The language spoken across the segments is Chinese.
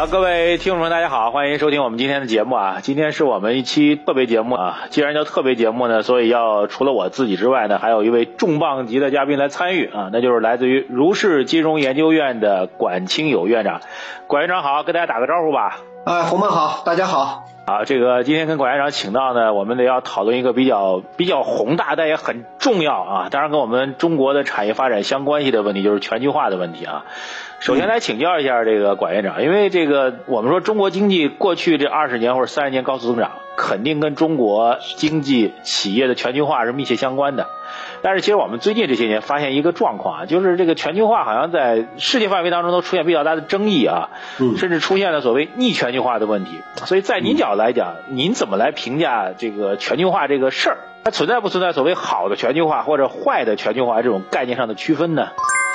好，各位听众们，大家好，欢迎收听我们今天的节目啊。今天是我们一期特别节目啊。既然叫特别节目呢，所以要除了我自己之外呢，还有一位重磅级的嘉宾来参与啊，那就是来自于如是金融研究院的管清友院长。管院长好，跟大家打个招呼吧。啊，红们好，大家好。啊，这个今天跟管院长请到呢，我们得要讨论一个比较比较宏大但也很重要啊，当然跟我们中国的产业发展相关系的问题，就是全球化的问题啊。首先来请教一下这个管院长，因为这个我们说中国经济过去这二十年或者三十年高速增长，肯定跟中国经济企业的全球化是密切相关的。但是其实我们最近这些年发现一个状况啊，就是这个全球化好像在世界范围当中都出现比较大的争议啊，甚至出现了所谓逆全球化的问题。所以在您角度来讲，您怎么来评价这个全球化这个事儿？它存在不存在所谓好的全球化或者坏的全球化这种概念上的区分呢？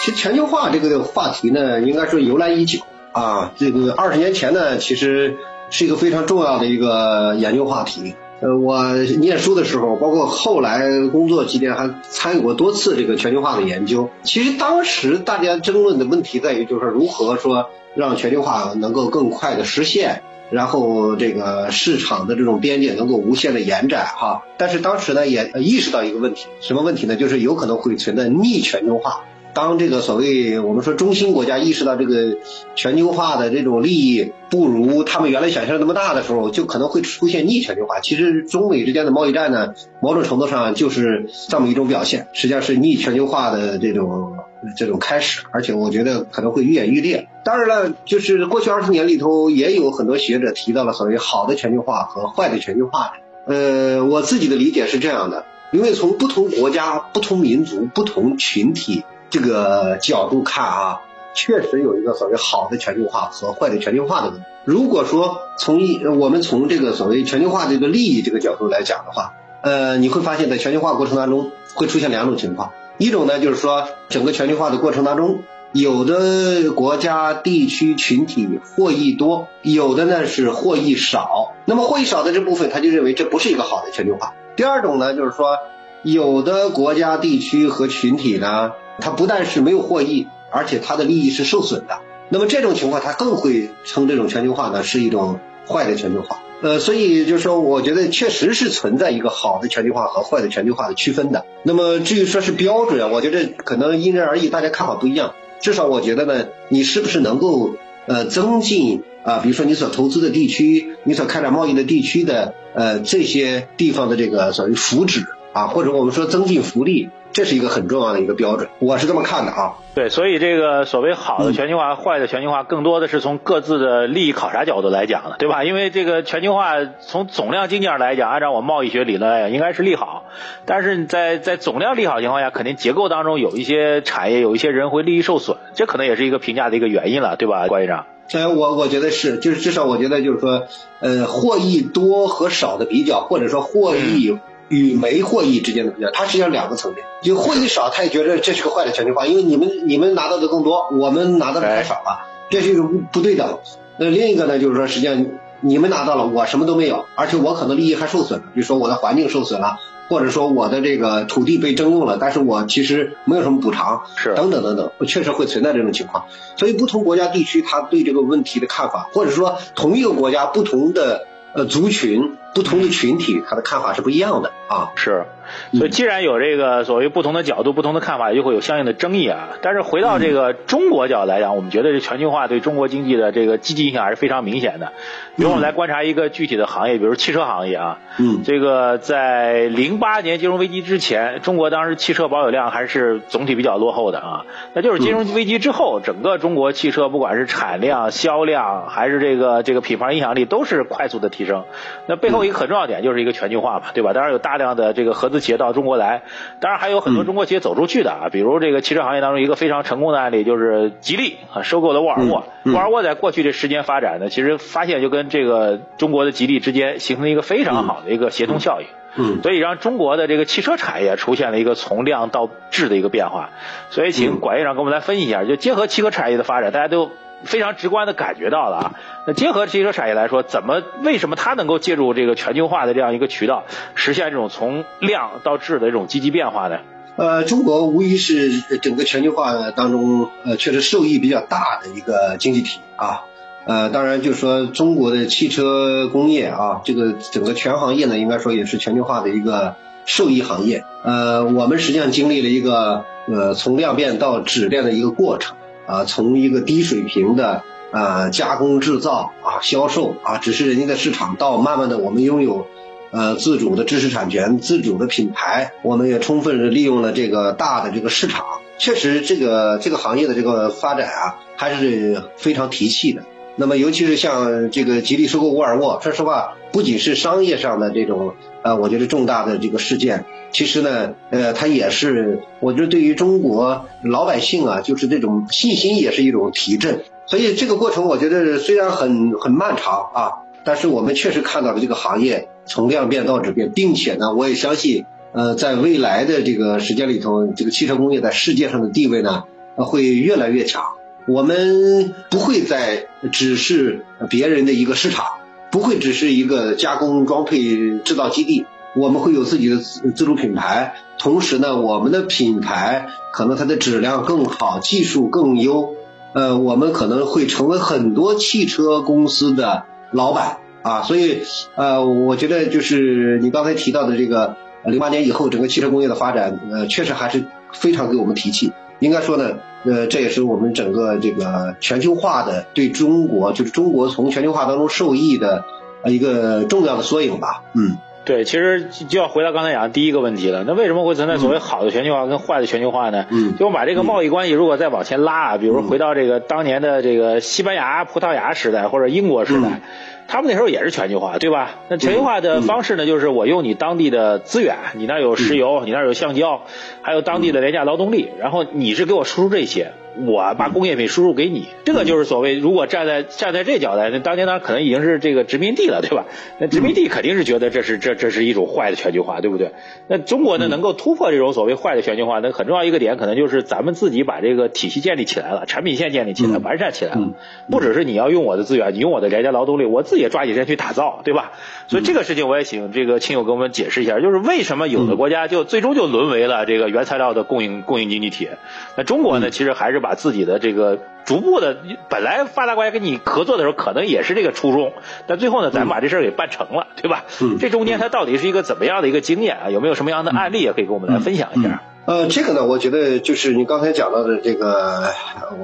其实全球化这个话题呢，应该说由来已久啊。这个二十年前呢，其实是一个非常重要的一个研究话题。呃，我念书的时候，包括后来工作期间，还参与过多次这个全球化的研究。其实当时大家争论的问题在于，就是如何说让全球化能够更快的实现，然后这个市场的这种边界能够无限的延展哈。但是当时呢，也意识到一个问题，什么问题呢？就是有可能会存在逆全球化。当这个所谓我们说中心国家意识到这个全球化的这种利益不如他们原来想象那么大的时候，就可能会出现逆全球化。其实中美之间的贸易战呢，某种程度上就是这么一种表现，实际上是逆全球化的这种这种开始，而且我觉得可能会愈演愈烈。当然了，就是过去二十年里头也有很多学者提到了所谓好的全球化和坏的全球化。呃，我自己的理解是这样的，因为从不同国家、不同民族、不同群体。这个角度看啊，确实有一个所谓好的全球化和坏的全球化的问题。如果说从一我们从这个所谓全球化这个利益这个角度来讲的话，呃，你会发现在全球化过程当中会出现两种情况，一种呢就是说整个全球化的过程当中，有的国家地区群体获益多，有的呢是获益少。那么获益少的这部分，他就认为这不是一个好的全球化。第二种呢就是说，有的国家地区和群体呢。它不但是没有获益，而且它的利益是受损的。那么这种情况，它更会称这种全球化呢是一种坏的全球化。呃，所以就是说，我觉得确实是存在一个好的全球化和坏的全球化的区分的。那么至于说是标准，我觉得可能因人而异，大家看法不一样。至少我觉得呢，你是不是能够呃增进啊，比如说你所投资的地区，你所开展贸易的地区的呃这些地方的这个所谓福祉啊，或者我们说增进福利。这是一个很重要的一个标准，我是这么看的啊。对，所以这个所谓好的全球化、坏的全球化，更多的是从各自的利益考察角度来讲的，对吧？因为这个全球化从总量经济上来讲，按照我贸易学理论来讲，应该是利好。但是在在总量利好情况下，肯定结构当中有一些产业、有一些人会利益受损，这可能也是一个评价的一个原因了，对吧，关院长？呃，我我觉得是，就是至少我觉得就是说，呃，获益多和少的比较，或者说获益。与没获益之间的比较，它实际上两个层面。就获益少，他也觉得这是个坏的全球化，因为你们你们拿到的更多，我们拿到的太少了，这是一种不对等。那另一个呢，就是说实际上你们拿到了，我什么都没有，而且我可能利益还受损了，比如说我的环境受损了，或者说我的这个土地被征用了，但是我其实没有什么补偿，是等等等等，确实会存在这种情况。所以不同国家地区，他对这个问题的看法，或者说同一个国家不同的呃族群。不同的群体，他的看法是不一样的啊。是，所以既然有这个所谓不同的角度、不同的看法，就会有相应的争议啊。但是回到这个中国角度来讲，我们觉得这全球化对中国经济的这个积极影响还是非常明显的。比如我们来观察一个具体的行业，比如汽车行业啊。嗯。这个在零八年金融危机之前，中国当时汽车保有量还是总体比较落后的啊。那就是金融危机之后，整个中国汽车不管是产量、销量，还是这个这个品牌影响力，都是快速的提升。那背后。一个很重要点就是一个全球化嘛，对吧？当然有大量的这个合资企业到中国来，当然还有很多中国企业走出去的啊，比如这个汽车行业当中一个非常成功的案例就是吉利啊，收购了沃尔沃。沃尔沃在过去这十年发展呢，其实发现就跟这个中国的吉利之间形成了一个非常好的一个协同效应。嗯，所以让中国的这个汽车产业出现了一个从量到质的一个变化。所以请管院长给我们来分析一下，就结合汽车产业的发展，大家都。非常直观的感觉到了啊，那结合汽车产业来说，怎么为什么它能够借助这个全球化的这样一个渠道，实现这种从量到质的这种积极变化呢？呃，中国无疑是整个全球化当中呃确实受益比较大的一个经济体啊。呃，当然就是说中国的汽车工业啊，这个整个全行业呢，应该说也是全球化的一个受益行业。呃，我们实际上经历了一个呃从量变到质变的一个过程啊，从一个低水平的啊加工制造啊销售啊，只是人家的市场，到慢慢的我们拥有。呃，自主的知识产权、自主的品牌，我们也充分的利用了这个大的这个市场。确实，这个这个行业的这个发展啊，还是非常提气的。那么，尤其是像这个吉利收购沃尔沃，说实话，不仅是商业上的这种呃，我觉得重大的这个事件，其实呢，呃，它也是我觉得对于中国老百姓啊，就是这种信心也是一种提振。所以这个过程，我觉得虽然很很漫长啊，但是我们确实看到了这个行业。从量变到质变，并且呢，我也相信，呃，在未来的这个时间里头，这个汽车工业在世界上的地位呢，会越来越强。我们不会再只是别人的一个市场，不会只是一个加工装配制造基地，我们会有自己的自主品牌。同时呢，我们的品牌可能它的质量更好，技术更优，呃，我们可能会成为很多汽车公司的老板。啊，所以呃，我觉得就是你刚才提到的这个零八年以后整个汽车工业的发展，呃，确实还是非常给我们提气。应该说呢，呃，这也是我们整个这个全球化的对中国，就是中国从全球化当中受益的一个重要的缩影吧。嗯，对，其实就要回到刚才讲的第一个问题了。那为什么会存在所谓好的全球化跟坏的全球化呢？嗯，就把这个贸易关系如果再往前拉，比如回到这个当年的这个西班牙、葡萄牙时代或者英国时代。他们那时候也是全球化，对吧？那全球化的方式呢，就是我用你当地的资源，你那有石油，你那有橡胶，还有当地的廉价劳动力，然后你是给我输出这些。我把工业品输入给你，这个就是所谓，如果站在站在这角度，那当年呢可能已经是这个殖民地了，对吧？那殖民地肯定是觉得这是这这是一种坏的全球化，对不对？那中国呢能够突破这种所谓坏的全球化，那很重要一个点可能就是咱们自己把这个体系建立起来了，产品线建立起来，完善起来了。不只是你要用我的资源，你用我的廉价劳动力，我自己也抓紧时间去打造，对吧？所以这个事情我也请这个亲友给我们解释一下，就是为什么有的国家就最终就沦为了这个原材料的供应供应经济体，那中国呢其实还是把自己的这个。呃，逐步的，本来发达国家跟你合作的时候，可能也是这个初衷，但最后呢，咱把这事儿给办成了，对吧？嗯，这中间它到底是一个怎么样的一个经验啊？有没有什么样的案例也可以跟我们来分享一下？呃，这个呢，我觉得就是你刚才讲到的这个，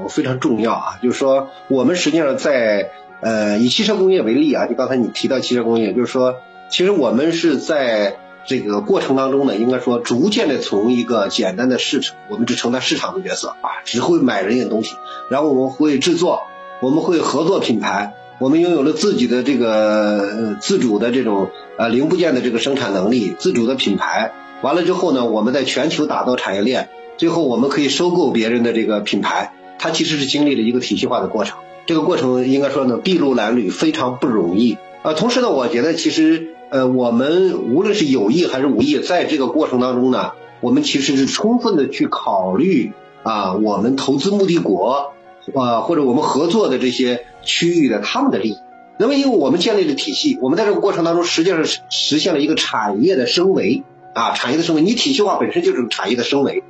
我非常重要啊，就是说我们实际上在呃以汽车工业为例啊，就刚才你提到汽车工业，就是说其实我们是在。这个过程当中呢，应该说逐渐的从一个简单的市场，我们只承担市场的角色啊，只会买人家东西，然后我们会制作，我们会合作品牌，我们拥有了自己的这个自主的这种呃零部件的这个生产能力，自主的品牌，完了之后呢，我们在全球打造产业链，最后我们可以收购别人的这个品牌，它其实是经历了一个体系化的过程，这个过程应该说呢，筚路蓝缕，非常不容易。啊。同时呢，我觉得其实。呃，我们无论是有意还是无意，在这个过程当中呢，我们其实是充分的去考虑啊，我们投资目的国啊，或者我们合作的这些区域的他们的利益。那么，因为我们建立了体系，我们在这个过程当中，实际上是实现了一个产业的升维啊，产业的升维。你体系化本身就是产业的升维。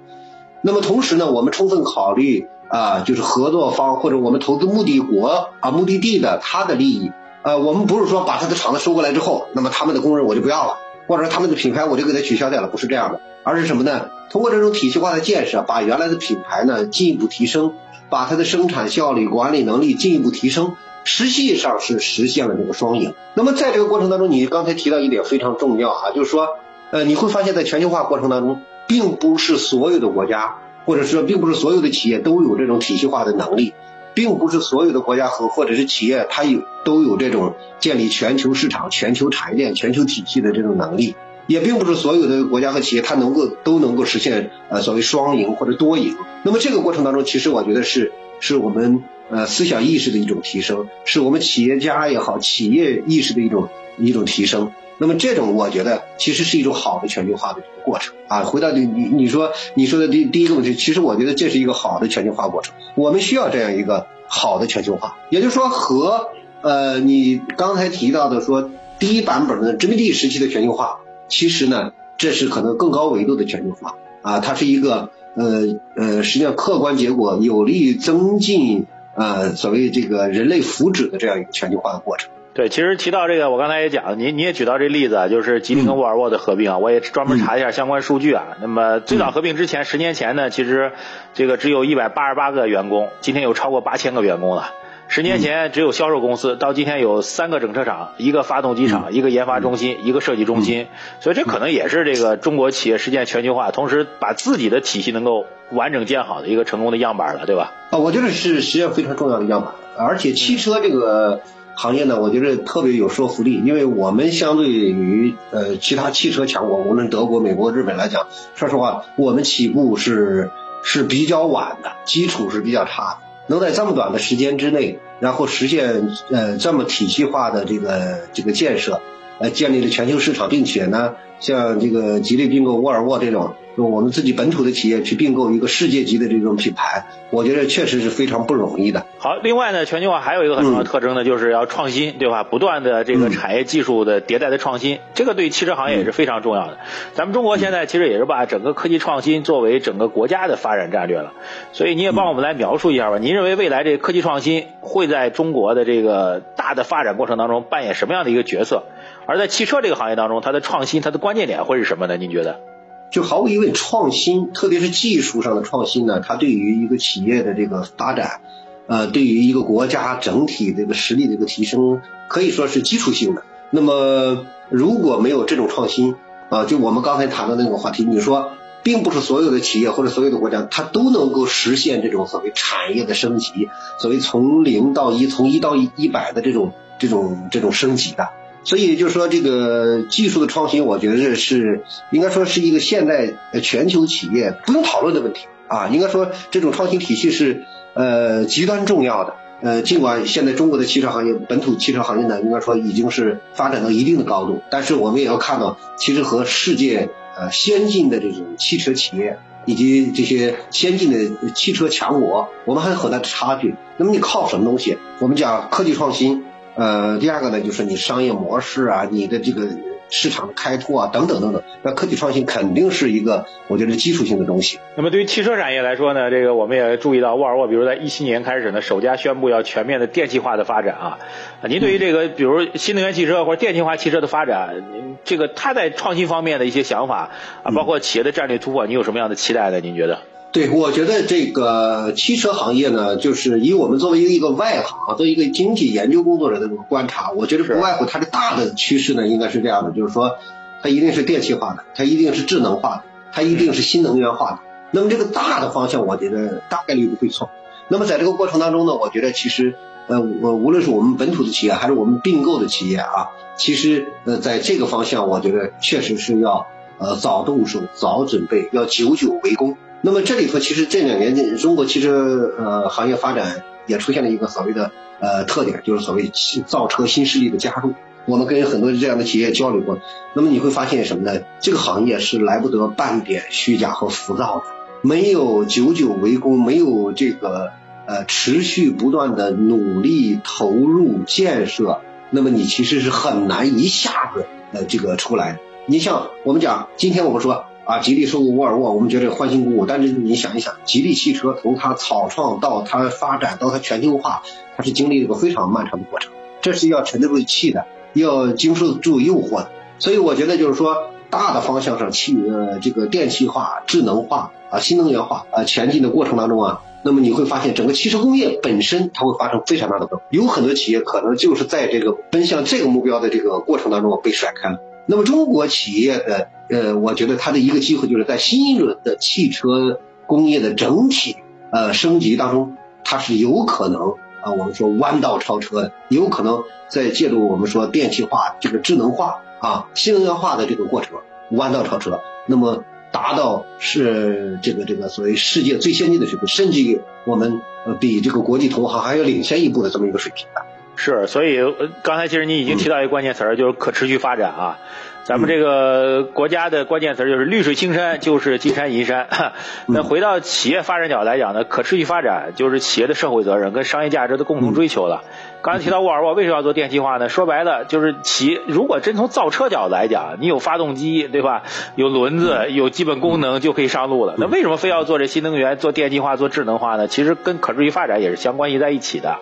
那么同时呢，我们充分考虑啊，就是合作方或者我们投资目的国啊，目的地的他的利益。呃，我们不是说把他的厂子收过来之后，那么他们的工人我就不要了，或者说他们的品牌我就给他取消掉了，不是这样的，而是什么呢？通过这种体系化的建设，把原来的品牌呢进一步提升，把它的生产效率、管理能力进一步提升，实际上是实现了这个双赢。那么在这个过程当中，你刚才提到一点非常重要啊，就是说，呃，你会发现在全球化过程当中，并不是所有的国家，或者说并不是所有的企业都有这种体系化的能力。并不是所有的国家和或者是企业，它有都有这种建立全球市场、全球产业链、全球体系的这种能力，也并不是所有的国家和企业它能够都能够实现呃所谓双赢或者多赢。那么这个过程当中，其实我觉得是是我们呃思想意识的一种提升，是我们企业家也好，企业意识的一种一种提升。那么这种我觉得其实是一种好的全球化的这个过程啊。回到你你你说你说的第第一个问题，其实我觉得这是一个好的全球化过程。我们需要这样一个好的全球化，也就是说和呃你刚才提到的说第一版本的殖民地时期的全球化，其实呢这是可能更高维度的全球化啊，它是一个呃呃实际上客观结果有利于增进呃所谓这个人类福祉的这样一个全球化的过程。对，其实提到这个，我刚才也讲，您你也举到这例子啊，就是吉利跟沃尔沃的合并啊，我也专门查一下相关数据啊。那么最早合并之前，十年前呢，其实这个只有一百八十八个员工，今天有超过八千个员工了。十年前只有销售公司，到今天有三个整车厂，一个发动机厂，一个研发中心，一个设计中心。所以这可能也是这个中国企业实现全球化，同时把自己的体系能够完整建好的一个成功的样板了，对吧？啊，我觉得是实际上非常重要的样板。而且汽车这个行业呢，我觉得特别有说服力，因为我们相对于呃其他汽车强国，无论德国、美国、日本来讲，说实话，我们起步是是比较晚的，基础是比较差的。能在这么短的时间之内，然后实现呃这么体系化的这个这个建设，呃建立了全球市场，并且呢，像这个吉利并购沃尔沃这种。用我们自己本土的企业去并购一个世界级的这种品牌，我觉得确实是非常不容易的。好，另外呢，全球化还有一个很重要的特征呢，就是要创新，对吧？不断的这个产业技术的迭代的创新，这个对汽车行业也是非常重要的。咱们中国现在其实也是把整个科技创新作为整个国家的发展战略了。所以你也帮我们来描述一下吧。您认为未来这个科技创新会在中国的这个大的发展过程当中扮演什么样的一个角色？而在汽车这个行业当中，它的创新，它的关键点会是什么呢？您觉得？就毫无疑问，创新，特别是技术上的创新呢，它对于一个企业的这个发展，呃，对于一个国家整体这个实力的一个提升，可以说是基础性的。那么，如果没有这种创新，啊，就我们刚才谈的那个话题，你说，并不是所有的企业或者所有的国家，它都能够实现这种所谓产业的升级，所谓从零到一，从一到一百的这种这种这种升级的。所以就是说，这个技术的创新，我觉得是应该说是一个现代全球企业不用讨论的问题啊。应该说，这种创新体系是呃极端重要的。呃，尽管现在中国的汽车行业、本土汽车行业呢，应该说已经是发展到一定的高度，但是我们也要看到，其实和世界呃先进的这种汽车企业以及这些先进的汽车强国，我们还有很大的差距。那么你靠什么东西？我们讲科技创新。呃，第二个呢，就是你商业模式啊，你的这个市场开拓啊，等等等等。那科技创新肯定是一个，我觉得基础性的东西。那么对于汽车产业来说呢，这个我们也注意到沃尔沃，比如在一七年开始呢，首家宣布要全面的电气化的发展啊。您对于这个，比如新能源汽车或者电气化汽车的发展，这个它在创新方面的一些想法啊，包括企业的战略突破，你有什么样的期待呢？您觉得？对，我觉得这个汽车行业呢，就是以我们作为一个外行，作为一个经济研究工作者的这个观察，我觉得不外乎它的大的趋势呢，应该是这样的，就是说它一定是电气化的，它一定是智能化的，它一定是新能源化的。那么这个大的方向，我觉得大概率不会错。那么在这个过程当中呢，我觉得其实呃，我无论是我们本土的企业，还是我们并购的企业啊，其实呃，在这个方向，我觉得确实是要呃早动手、早准备，要久久为功。那么这里头其实这两年中国汽车呃行业发展也出现了一个所谓的呃特点，就是所谓造车新势力的加入。我们跟很多这样的企业交流过，那么你会发现什么呢？这个行业是来不得半点虚假和浮躁的，没有久久为功，没有这个呃持续不断的努力投入建设，那么你其实是很难一下子呃这个出来。你像我们讲，今天我们说。啊，吉利收购沃尔沃，我们觉得欢欣鼓舞。但是你想一想，吉利汽车从它草创到它发展到它全球化，它是经历了一个非常漫长的过程，这是要沉得住气的，要经受住诱惑的。所以我觉得就是说，大的方向上，汽呃这个电气化、智能化啊、新能源化啊前进的过程当中啊，那么你会发现整个汽车工业本身它会发生非常大的变化，有很多企业可能就是在这个奔向这个目标的这个过程当中被甩开了。那么中国企业的呃，我觉得它的一个机会就是在新一轮的汽车工业的整体呃升级当中，它是有可能啊，我们说弯道超车的，有可能在借助我们说电气化、这个智能化啊、新能源化的这个过程弯道超车，那么达到是这个这个所谓世界最先进的水平，甚至于我们呃比这个国际同行还要领先一步的这么一个水平的。是，所以刚才其实你已经提到一个关键词儿，就是可持续发展啊。咱们这个国家的关键词就是绿水青山，就是金山银山。那回到企业发展角来讲呢，可持续发展就是企业的社会责任跟商业价值的共同追求了。刚才提到沃尔沃为什么要做电气化呢？说白了就是企业如果真从造车角度来讲，你有发动机对吧？有轮子，有基本功能就可以上路了。那为什么非要做这新能源、做电气化、做智能化呢？其实跟可持续发展也是相关系在一起的。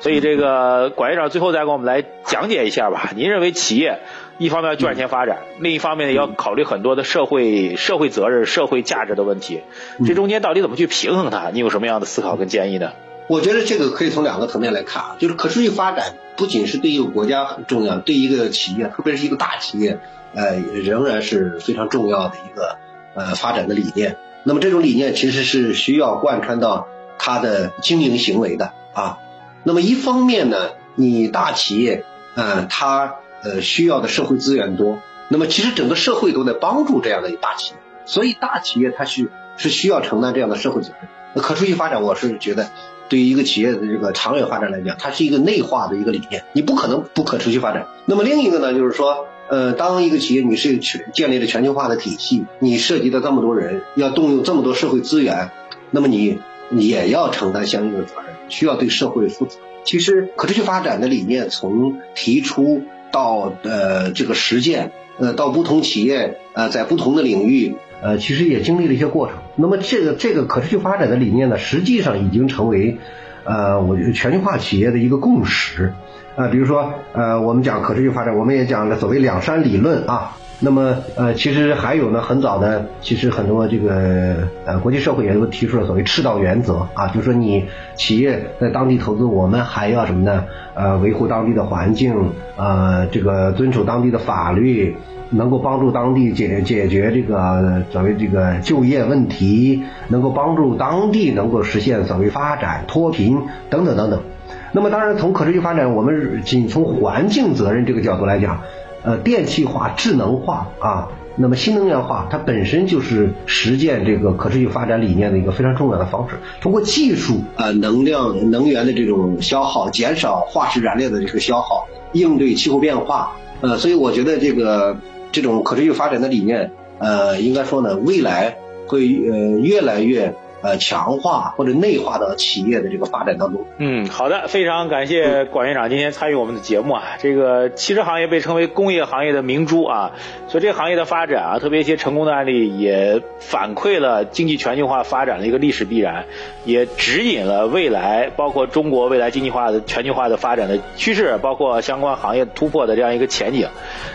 所以这个管院长最后再给我们来讲解一下吧。您认为企业？一方面要赚钱发展，另一方面呢要考虑很多的社会社会责任、社会价值的问题，这中间到底怎么去平衡它？你有什么样的思考跟建议呢？我觉得这个可以从两个层面来看啊，就是可持续发展不仅是对一个国家很重要，对一个企业，特别是一个大企业，呃，仍然是非常重要的一个呃发展的理念。那么这种理念其实是需要贯穿到它的经营行为的啊。那么一方面呢，你大企业，呃，它呃，需要的社会资源多，那么其实整个社会都在帮助这样的一大企业，所以大企业它是是需要承担这样的社会责任。那可持续发展，我是觉得对于一个企业的这个长远发展来讲，它是一个内化的一个理念，你不可能不可持续发展。那么另一个呢，就是说，呃，当一个企业你是全建立了全球化的体系，你涉及到这么多人，要动用这么多社会资源，那么你也要承担相应的责任，需要对社会负责。其实可持续发展的理念从提出。到呃这个实践，呃到不同企业呃在不同的领域呃其实也经历了一些过程。那么这个这个可持续发展的理念呢，实际上已经成为呃我觉得全球化企业的一个共识啊。比如说呃我们讲可持续发展，我们也讲了所谓两山理论啊。那么呃，其实还有呢，很早呢，其实很多这个呃国际社会也都提出了所谓赤道原则啊，就说你企业在当地投资，我们还要什么呢？呃，维护当地的环境，呃，这个遵守当地的法律，能够帮助当地解解决这个所谓这个就业问题，能够帮助当地能够实现所谓发展脱贫等等等等。那么当然从可持续发展，我们仅从环境责任这个角度来讲。呃，电气化、智能化啊，那么新能源化，它本身就是实践这个可持续发展理念的一个非常重要的方式。通过技术啊，能量、能源的这种消耗，减少化石燃料的这个消耗，应对气候变化。呃，所以我觉得这个这种可持续发展的理念，呃，应该说呢，未来会呃越来越。呃，强化或者内化到企业的这个发展当中。嗯，好的，非常感谢管院长今天参与我们的节目啊。这个汽车行业被称为工业行业的明珠啊，所以这个行业的发展啊，特别一些成功的案例也反馈了经济全球化发展的一个历史必然，也指引了未来包括中国未来经济化的全球化的发展的趋势，包括相关行业突破的这样一个前景，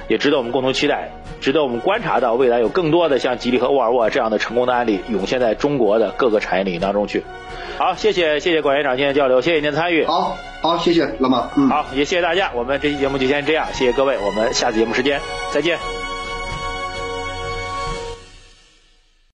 也值得我们共同期待，值得我们观察到未来有更多的像吉利和沃尔沃这样的成功的案例涌现在中国的各个。产业领域当中去，好，谢谢谢谢管院长今天交流，谢谢您的参与，好，好，谢谢老马，嗯，好，也谢谢大家，我们这期节目就先这样，谢谢各位，我们下次节目时间再见。